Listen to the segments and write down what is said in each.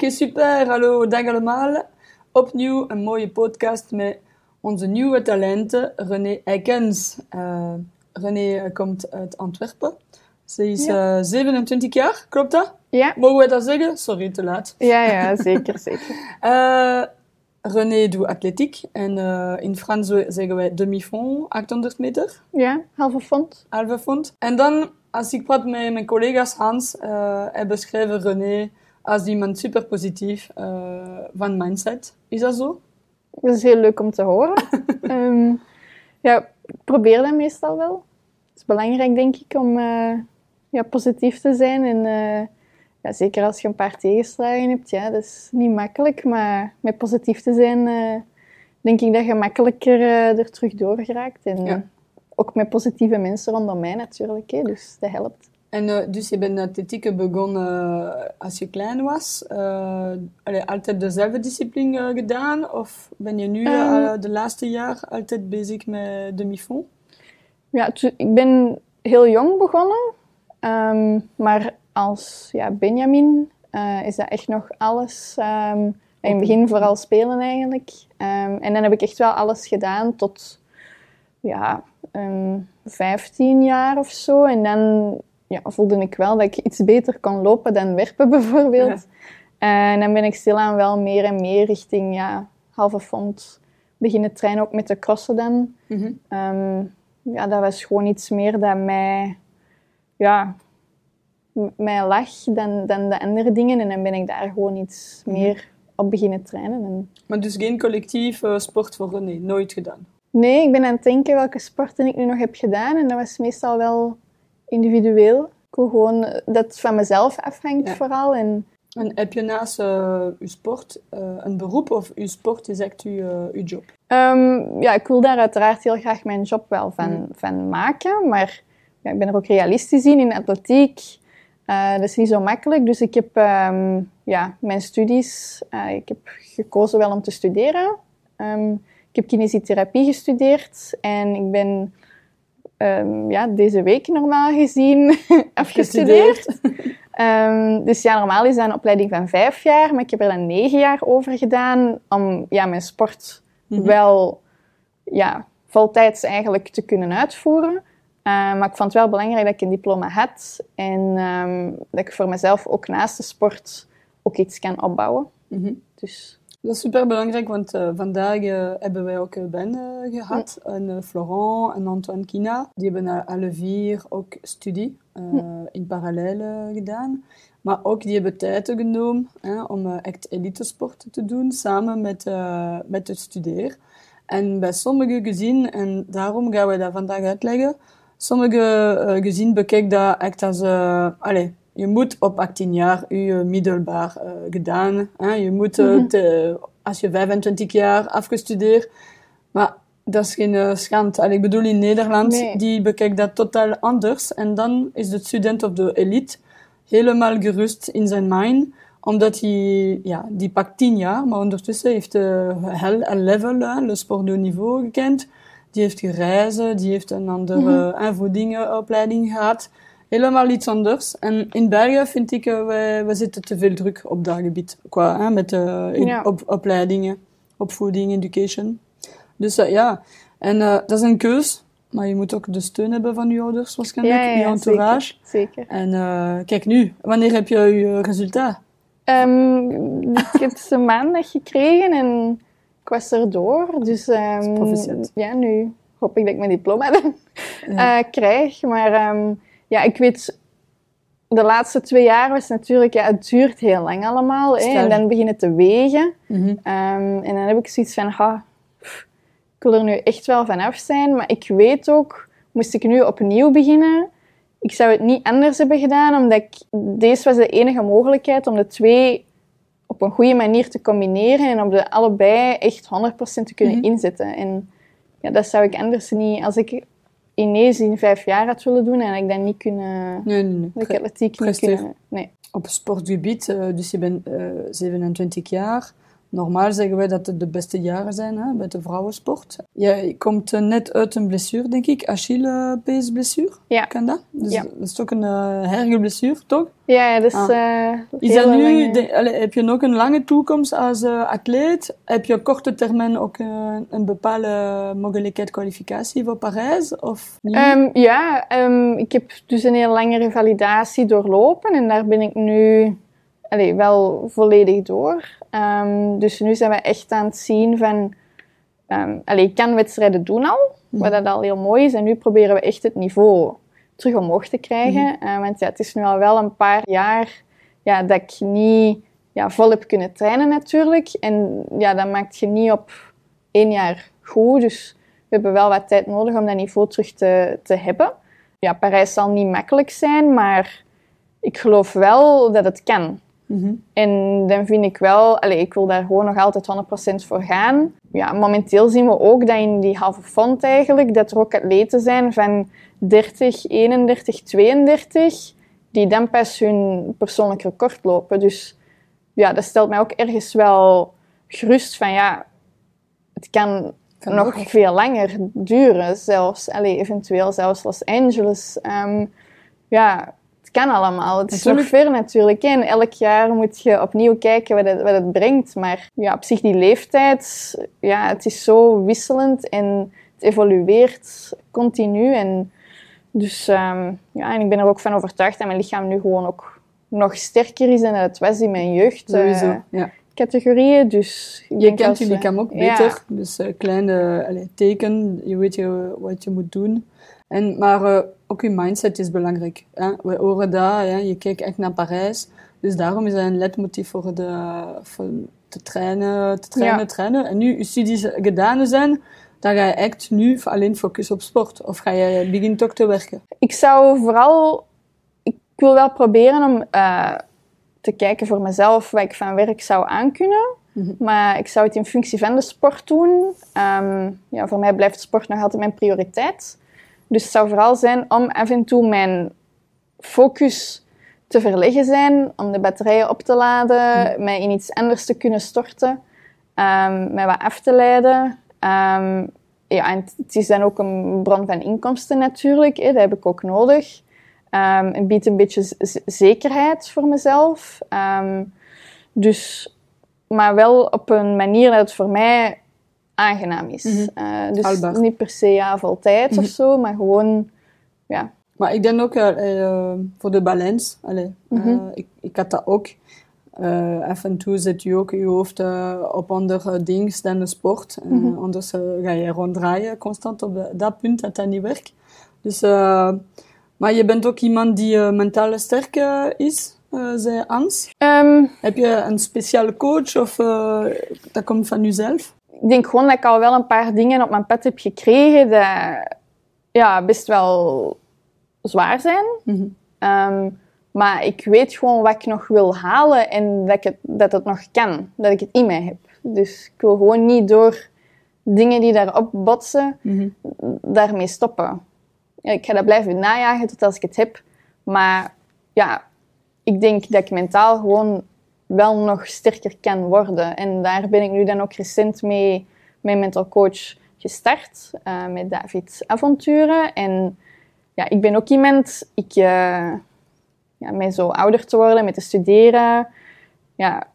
Oké, super. Hallo, dag allemaal. Opnieuw een mooie podcast met onze nieuwe talenten, René Eikens. Uh, René komt uit Antwerpen. Ze is Ja. eh, 27 jaar, klopt dat? Ja, Mogen we dat zeggen? Sorry, te laat. ja, ja zeker, zeker. Eh, René doet atletiek en eh, in Frans zeggen wij demi-fond, 800 meter, Ja, halve fond. halve fond. En dan, als ik praat met mijn collega's Hans, eh hij beschrijft René als iemand super positief eh, van mindset. Is dat zo? Dat is heel leuk om te horen. Ehm, ja, ik probeer dat meestal wel. Het is belangrijk, denk ik, om eh, ja, positief te zijn. En eh, ja, zeker als je een paar tegenslagen hebt, ja, dat is niet makkelijk. Maar met positief te zijn, denk ik dat je makkelijker er terug door geraakt. En Ja. ook met positieve mensen rondom mij natuurlijk, hè, dus dat helpt. En eh, dus je bent atletiek begonnen eh, als je klein was. Eh, allee, altijd dezelfde discipline gedaan? Of ben je nu eh, Ehm. de laatste jaar altijd bezig met demi-fond? Ja, ik ben heel jong begonnen, ehm, maar als ja, Benjamin is dat echt nog alles. ehm, in het begin vooral spelen eigenlijk. En dan heb ik echt wel alles gedaan tot ja, ehm 15 jaar of zo. En dan ja, voelde ik wel dat ik iets beter kon lopen dan werpen bijvoorbeeld. En dan ben ik stilaan wel meer en meer richting ja, halve fond beginnen trainen, ook met de crossen dan. Mhm. Ehm, ja, dat was gewoon iets meer dat mij, ja, mij lag dan, dan de andere dingen. En dan ben ik daar gewoon iets meer op beginnen trainen. En Maar dus geen collectief sport voor René, nooit gedaan. nee, ik ben aan het denken welke sporten ik nu nog heb gedaan. En dat was meestal wel individueel. Ik wil gewoon eh, dat het van mezelf afhangt Ja. vooral. En En heb je naast eh, je sport eh, een beroep of je sport is echt je, eh, je job? Ehm, ja, ik wil daar uiteraard heel graag mijn job wel van, Mm. van maken. Maar ja, ik ben er ook realistisch in, in atletiek. Eh, dat is niet zo makkelijk. Dus ik heb ehm, ja, mijn studies... eh, ik heb gekozen wel om te studeren. Ehm, ik heb kinesiotherapie gestudeerd. En ik ben ehm, ja, deze week normaal gezien afgestudeerd. Ehm, dus ja, normaal is dat een opleiding van vijf jaar. Maar ik heb er dan negen jaar over gedaan om ja, mijn sport Mhm. wel ja, voltijds eigenlijk te kunnen uitvoeren. Eh, maar ik vond het wel belangrijk dat ik een diploma had en ehm, dat ik voor mezelf ook naast de sport ook iets kan opbouwen. Mhm. Dus Dat is super belangrijk, want eh, vandaag eh, hebben wij ook een band eh, gehad. En, eh, Florent en Antoine Kina. Die hebben eh, alle vier ook studie eh, in parallel eh, gedaan. Maar ook die hebben tijd genomen hè, om eh, echt elitesport te doen, samen met, eh, met het studeren. En bij sommige gezinnen, en daarom gaan we dat vandaag uitleggen, sommige eh, gezinnen bekijken dat echt als... eh allez, je moet op 18 jaar je middelbaar eh, gedaan. Hè? Je moet, eh, Mhm. te- als je 25 jaar afgestudeerd. Maar dat is geen schande. Allee, ik bedoel, in Nederland, Nee. die bekijkt dat totaal anders. En dan is de student of de elite helemaal gerust in zijn mind. Omdat hij, ja, die pakt 10 jaar, maar ondertussen heeft hij heel een level, hè, le sport de niveau gekend. Die heeft gereizen, die heeft een andere mm gehad helemaal iets anders. En in België vind ik, uh, we, we zitten te veel druk op dat gebied. Qua, hè, met uh, Ja. op, opleidingen, opvoeding, education. Dus uh, ja, en dat is een keus. Maar je moet ook de steun hebben van je ouders waarschijnlijk, ja, ja, je entourage. Zeker. zeker. En kijk nu, wanneer heb je je resultaat? Um, ik heb ze maandag gekregen en ik was erdoor. Dus um, ja, nu hoop ik dat ik mijn diploma dan krijg. Maar um, ja, ik weet, de laatste twee jaar was natuurlijk, ja, het duurt heel lang allemaal. Hè, en dan beginnen te wegen. Mm -hmm. um, en dan heb ik zoiets van, ha, ik wil er nu echt wel vanaf zijn. Maar ik weet ook, moest ik nu opnieuw beginnen, ik zou het niet anders hebben gedaan, omdat ik, deze was de enige mogelijkheid om de twee op een goede manier te combineren en op de allebei echt 100% te kunnen mm -hmm. inzetten. En ja, dat zou ik anders niet, als ik ineens in vijf jaar had willen doen en ik dat niet kunnen, nee, nee, nee. de atletiek niet kunnen, nee. Op sportgebied, uh, dus je bent uh, 27 jaar, normaal zeggen wij dat het de beste jaren zijn hè, bij de vrouwensport. Je komt eh, net uit een blessure, denk ik, Achillespeesblessure. Ja. Kan dat? Dus Ja. dat is ook een uh, herge blessure, toch? Ja, dus... Ah. eh, Is dat nu, lange- de- allee, heb je nog een lange toekomst als eh, atleet? Heb je op korte termijn ook eh, een bepaalde mogelijkheid kwalificatie voor Parijs? Of niet? Ehm, ja, ehm, ik heb dus een heel lange revalidatie doorlopen en daar ben ik nu allee, wel volledig door. Ehm, dus nu zijn we echt aan het zien van... ehm allee, ik kan wedstrijden doen al, wat dat al heel mooi is. En nu proberen we echt het niveau terug omhoog te krijgen. Eh, want ja, het is nu al wel een paar jaar ja, dat ik niet ja, vol heb kunnen trainen natuurlijk. En ja, dat maakt je niet op één jaar goed. Dus we hebben wel wat tijd nodig om dat niveau terug te, te hebben. Ja, Parijs zal niet makkelijk zijn, maar ik geloof wel dat het kan. Mhm. En dan vind ik wel, allez, ik wil daar gewoon nog altijd 100% voor gaan. Ja, momenteel zien we ook dat in die halve fond eigenlijk, dat er ook atleten zijn van 30, 31, 32, die dan pas hun persoonlijk record lopen. Dus ja, dat stelt mij ook ergens wel gerust van ja, het kan, Kan nog ook. veel langer duren. Zelfs, allez, eventueel zelfs Los Angeles. Ehm, ja, het kan allemaal. Het is nog Natuurlijk. ver natuurlijk. En elk jaar moet je opnieuw kijken wat het, wat het brengt. Maar ja, op zich die leeftijd, ja, het is zo wisselend en het evolueert continu. En dus ja, en ik ben er ook van overtuigd dat mijn lichaam nu gewoon ook nog sterker is dan het was in mijn jeugd. Sowieso, eh, ja. categorieën. Dus Je kent je lichaam ook Ja. beter. Dus eh, kleine allee, teken, je weet je, wat je moet doen. En, maar eh, ook je mindset is belangrijk. Hè? We horen dat, je kijkt echt naar Parijs. Dus daarom is dat een ledmotief voor, de, voor te trainen, te trainen, Ja. trainen. En nu je studies gedaan zijn, dan ga je echt nu alleen focussen op sport. Of ga je beginnen toch te werken. Ik zou vooral... Ik wil wel proberen om eh, te kijken voor mezelf wat ik van werk zou aankunnen. Mhm. Maar ik zou het in functie van de sport doen. Ehm, ja, voor mij blijft sport nog altijd mijn prioriteit. Dus het zou vooral zijn om af en toe mijn focus te verleggen zijn, om de batterijen op te laden, mij in iets anders te kunnen storten, ehm, mij wat af te leiden. Ehm, ja, en het is dan ook een bron van inkomsten natuurlijk, hè, dat heb ik ook nodig. Ehm het biedt een beetje zekerheid voor mezelf. Dus, maar wel op een manier dat het voor mij aangenaam is. Mhm. Eh, dus niet per se ja, vol tijd of zo, maar gewoon, ja. Maar ik denk ook eh, voor de balans. Mhm. eh, ik, ik had dat ook. Af en toe zet je ook je hoofd op andere dingen dan de sport. Mhm. Anders ga je ronddraaien constant op de- dat punt dat dat niet werkt. Dus, maar je bent ook iemand die mentaal sterk is, eh zei Hans. Ehm, Heb je een speciale coach of dat komt van jezelf? Ik denk gewoon dat ik al wel een paar dingen op mijn pad heb gekregen dat ja, best wel zwaar zijn. Mhm. Ehm, maar ik weet gewoon wat ik nog wil halen en dat, ik het, dat het nog kan. Dat ik het in mij heb. Dus ik wil gewoon niet door dingen die daarop botsen, Mhm. daarmee stoppen. Ik ga dat blijven najagen tot als ik het heb. Maar ja, ik denk dat ik mentaal gewoon wel nog sterker kan worden. En daar ben ik nu dan ook recent mee, mijn mental coach gestart. eh, met David Avonturen. En ja, ik ben ook iemand... Ik, eh, ja, met zo ouder te worden, met te studeren... Ja,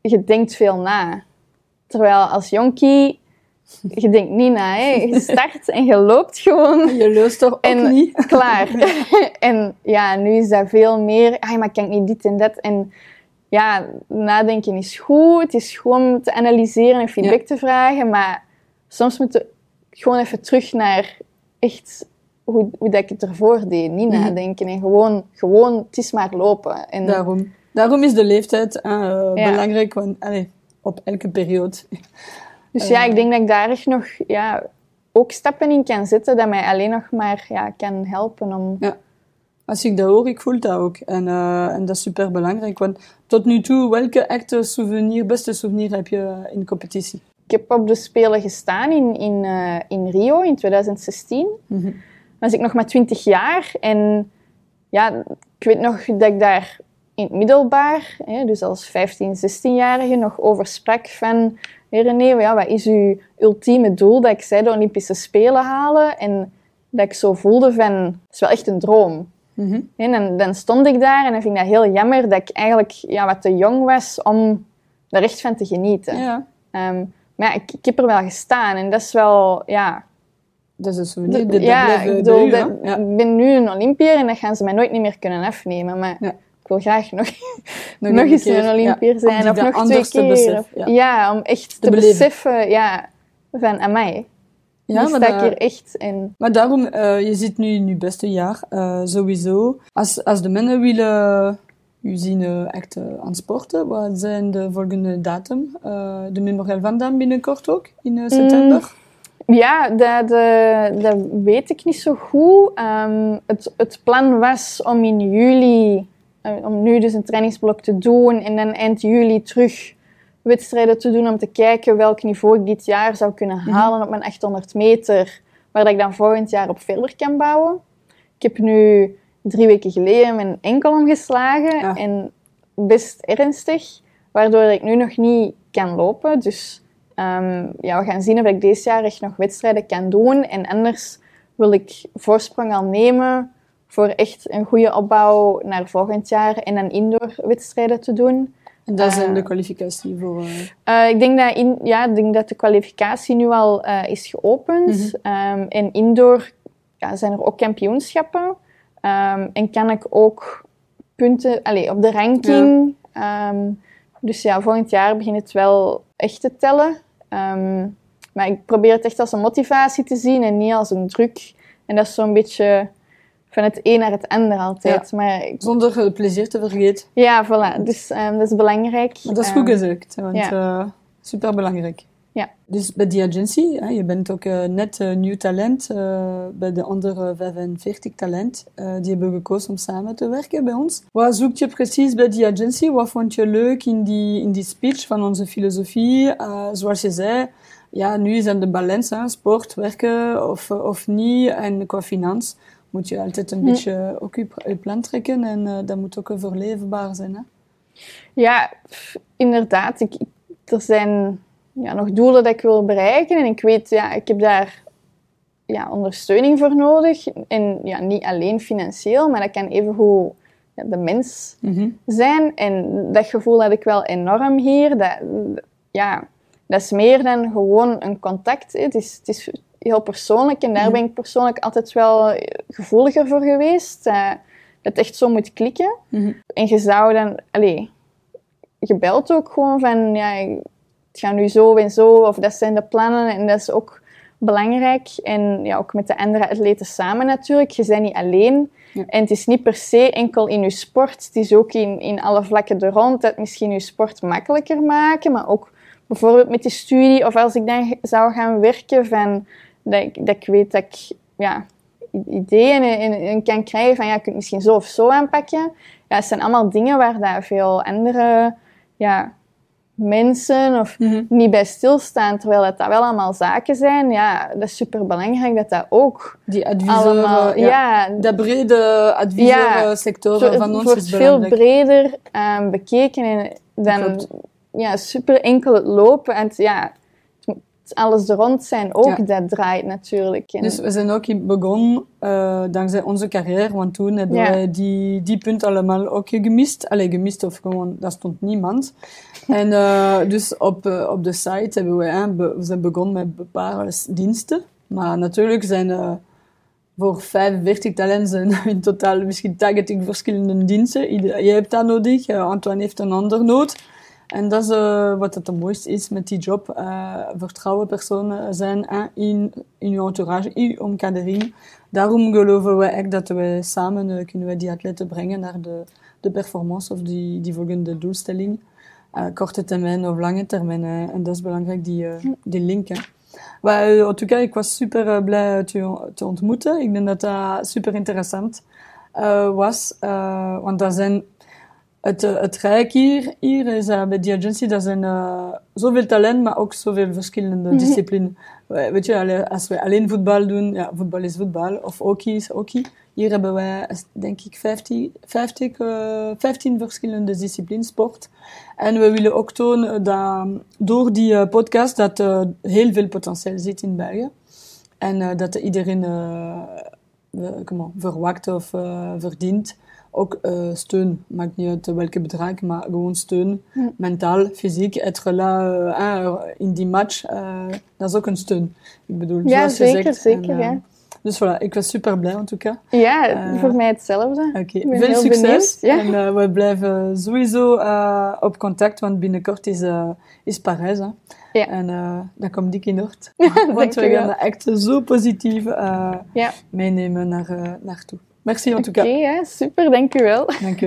je denkt veel na. Terwijl als jonkie... Je denkt niet na, hè. Je start en je loopt gewoon Je luistert ook En- niet. klaar. en ja, nu is dat veel meer, ah, maar kan ik niet dit en dat? En ja, nadenken is goed. Het is gewoon te analyseren en feedback Ja. te vragen. Maar soms moet je gewoon even terug naar echt hoe, hoe dat ik het ervoor deed. Niet Mhm. nadenken en gewoon, gewoon, het is maar lopen. En Daarom. Daarom is de leeftijd eh, Ja. belangrijk, want allee, op elke periode. Dus ja, Eh. ik denk dat ik daar echt nog ja, ook stappen in kan zetten dat mij alleen nog maar ja, kan helpen om... Als ik dat hoor, ik voel dat ook. En, eh, en dat is super belangrijk. Want tot nu toe, welke echte souvenir, beste souvenir heb je in de competitie? Ik heb op de Spelen gestaan in, in, eh, in Rio in 2016. was ik nog maar 20 jaar. En ja, ik weet nog dat ik daar in het middelbaar, hè, dus als 15, 16-jarige, nog over sprak van... Hey René, ja, wat is uw ultieme doel? Dat ik zei de Olympische Spelen halen. En dat ik zo voelde van... Het is wel echt een droom. En dan, dan stond ik daar en dan vind ik dat heel jammer dat ik eigenlijk ja, wat te jong was om er echt van te genieten. Ja, Ehm, maar ja, ik, ik heb er wel gestaan en dat is wel, ja... dat is een souvenir. Dat ja, ik, bedoel, dat- Ja. ben nu een Olympiër en dat gaan ze mij nooit niet meer kunnen afnemen. Maar ik wil graag nog, Nog nog een eens keer, een Olympiër ja. zijn. Of dan nog twee keer. Of- ja. om echt te, beseffen ja, van, amai, Ja, maar sta ik hier echt in. Maar daarom, eh, je zit nu in je beste jaar, eh, sowieso. Als, als de mannen willen u zien eh, echt aan sporten, wat zijn de volgende datum? De Memorial van Dam binnenkort ook, in eh, september? Ja, dat, dat weet ik niet zo goed. Ehm, het, het plan was om in juli, om nu dus een trainingsblok te doen en dan eind juli terug wedstrijden te doen om te kijken welk niveau ik dit jaar zou kunnen halen op mijn 800 meter, waar dat ik dan volgend jaar op verder kan bouwen. Ik heb nu drie weken geleden mijn enkel omgeslagen Ja. en best ernstig, waardoor ik nu nog niet kan lopen. Dus Ehm, ja, we gaan zien of ik dit jaar echt nog wedstrijden kan doen. En anders wil ik voorsprong al nemen voor echt een goede opbouw naar volgend jaar en dan indoor wedstrijden te doen. En dat zijn Eh, de kwalificatie voor... eh, Eh, ik, denk dat in, ja, ik denk dat de kwalificatie nu al eh, is geopend. Ehm, en indoor ja, zijn er ook kampioenschappen. Ehm, en kan ik ook punten allee, op de ranking. Ehm, dus ja, volgend jaar begint het wel echt te tellen. Maar ik probeer het echt als een motivatie te zien en niet als een druk. En dat is zo'n beetje van het een naar het ander altijd. Maar ik- zonder het plezier te vergeten. ja, voilà. Dus ehm, dat is belangrijk. Maar dat is Ehm, goed gezegd, want ja. eh, super belangrijk. Ja. Dus bij die agency, hè, je bent ook eh, net eh, nieuw talent bij de andere 45 talent. die hebben gekozen om samen te werken bij ons. Wat zoek je precies bij die agency? Wat vond je leuk in die, in die speech van onze filosofie? Zoals je zei, ja, nu is het de balans, hè, sport, werken of, of niet. En qua finans moet je altijd een Hm. beetje ook je, je plan trekken. En eh, dat moet ook overleefbaar zijn. Hè? Ja, pff, inderdaad. Ik, ik- er zijn ja, nog doelen dat ik wil bereiken. En ik weet, ja, ik heb daar ja, ondersteuning voor nodig. En ja, niet alleen financieel, maar dat kan evengoed ja, de mens Mhm. zijn. En dat gevoel had ik wel enorm hier. Dat, ja, dat is meer dan gewoon een contact. Het is, het is heel persoonlijk. En daar ben ik persoonlijk altijd wel gevoeliger voor geweest. eh, dat het echt zo moet klikken. Mhm. En je zou dan... Allee, je belt ook gewoon van... Ja, het gaat nu zo en zo. Of dat zijn de plannen. En dat is ook belangrijk. En ja, ook met de andere atleten samen natuurlijk. Je bent niet alleen. Ja. En het is niet per se enkel in je sport. Het is ook in, in alle vlakken er rond. Dat misschien je sport makkelijker maken. Maar ook bijvoorbeeld met de studie. Of als ik dan zou gaan werken van... Dat ik, dat ik weet dat ik... Ja, ideeën en, en kan krijgen van ja, je kunt het misschien zo of zo aanpakken. Ja, het zijn allemaal dingen waar daar veel andere ja, mensen of Mhm. niet bij stilstaan, terwijl dat, dat wel allemaal zaken zijn. Ja, dat is super belangrijk dat dat ook Die adviseur, allemaal... ja. Ja, De brede Ja, adviseursector zo- van het ons wordt is veel breder ehm, bekeken en dan Klopt. ja, super enkel het lopen en het, ja, het alles er rond zijn ook, Ja. dat draait natuurlijk. En, Dus we zijn ook begonnen eh, dankzij onze carrière, want toen hebben Ja. wij die, die punt allemaal ook gemist. Allee, gemist of gewoon, daar stond niemand. En eh, dus op, eh, op de site hebben we, hè, be- we zijn begonnen met bepaalde diensten. Maar natuurlijk zijn er voor 45 talenten in totaal misschien 80 verschillende diensten. Je hebt dat nodig, Antoine heeft een ander nood. En dat is eh, wat het mooiste is met die job. eh vertrouwen personen zijn in, in je entourage, in je omkadering. Daarom geloven we echt dat we samen eh, kunnen we die atleten brengen naar de, de performance of die, die volgende doelstelling. Korte termijn of lange termijn. En dat is belangrijk, die, eh, die link. Maar en tout cas, ik was super blij te, te ontmoeten. Ik denk dat dat super interessant was. want daar zijn het, uh, het rijk hier, hier is uh, bij die agency, dat zijn uh, zoveel talent, maar ook zoveel verschillende mm -hmm. disciplines. Weet je, als we alleen voetbal doen, ja, voetbal is voetbal, of hockey is hockey. Hier hebben wij, denk ik, 50, 50, 15 verschillende disciplines sport. En we willen ook tonen dat door die podcast dat heel veel potentieel zit in België. En dat iedereen verwacht of verdient ook uh, steun. Maakt niet uit welke bedrag, maar gewoon steun. Ja. Mentaal, fysiek. Être là uh, in die match, uh, dat is ook een steun. Ik bedoel, ja, zoals zeker, zeker, en, ja. Dus voilà, ik was super blij in tout cas. Ja, voor mij hetzelfde. Oké, veel succes. ja. En we blijven sowieso op contact, want binnenkort is, is Parijs. Hè. Ja. En dan komt ik in orde. want we gaan dat echt zo positief Ja. meenemen naar, naartoe. Merci en tout Oké, cas. ja, super, dank u wel. Dank u.